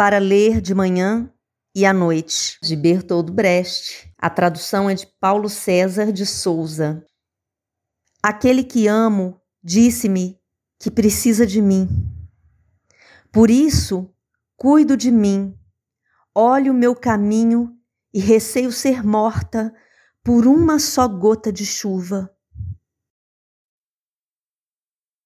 para ler de manhã e à noite, de Bertold Brecht. A tradução é de Paulo César de Souza. Aquele que amo disse-me que precisa de mim. Por isso, cuido de mim, olho o meu caminho e receio ser morta por uma só gota de chuva.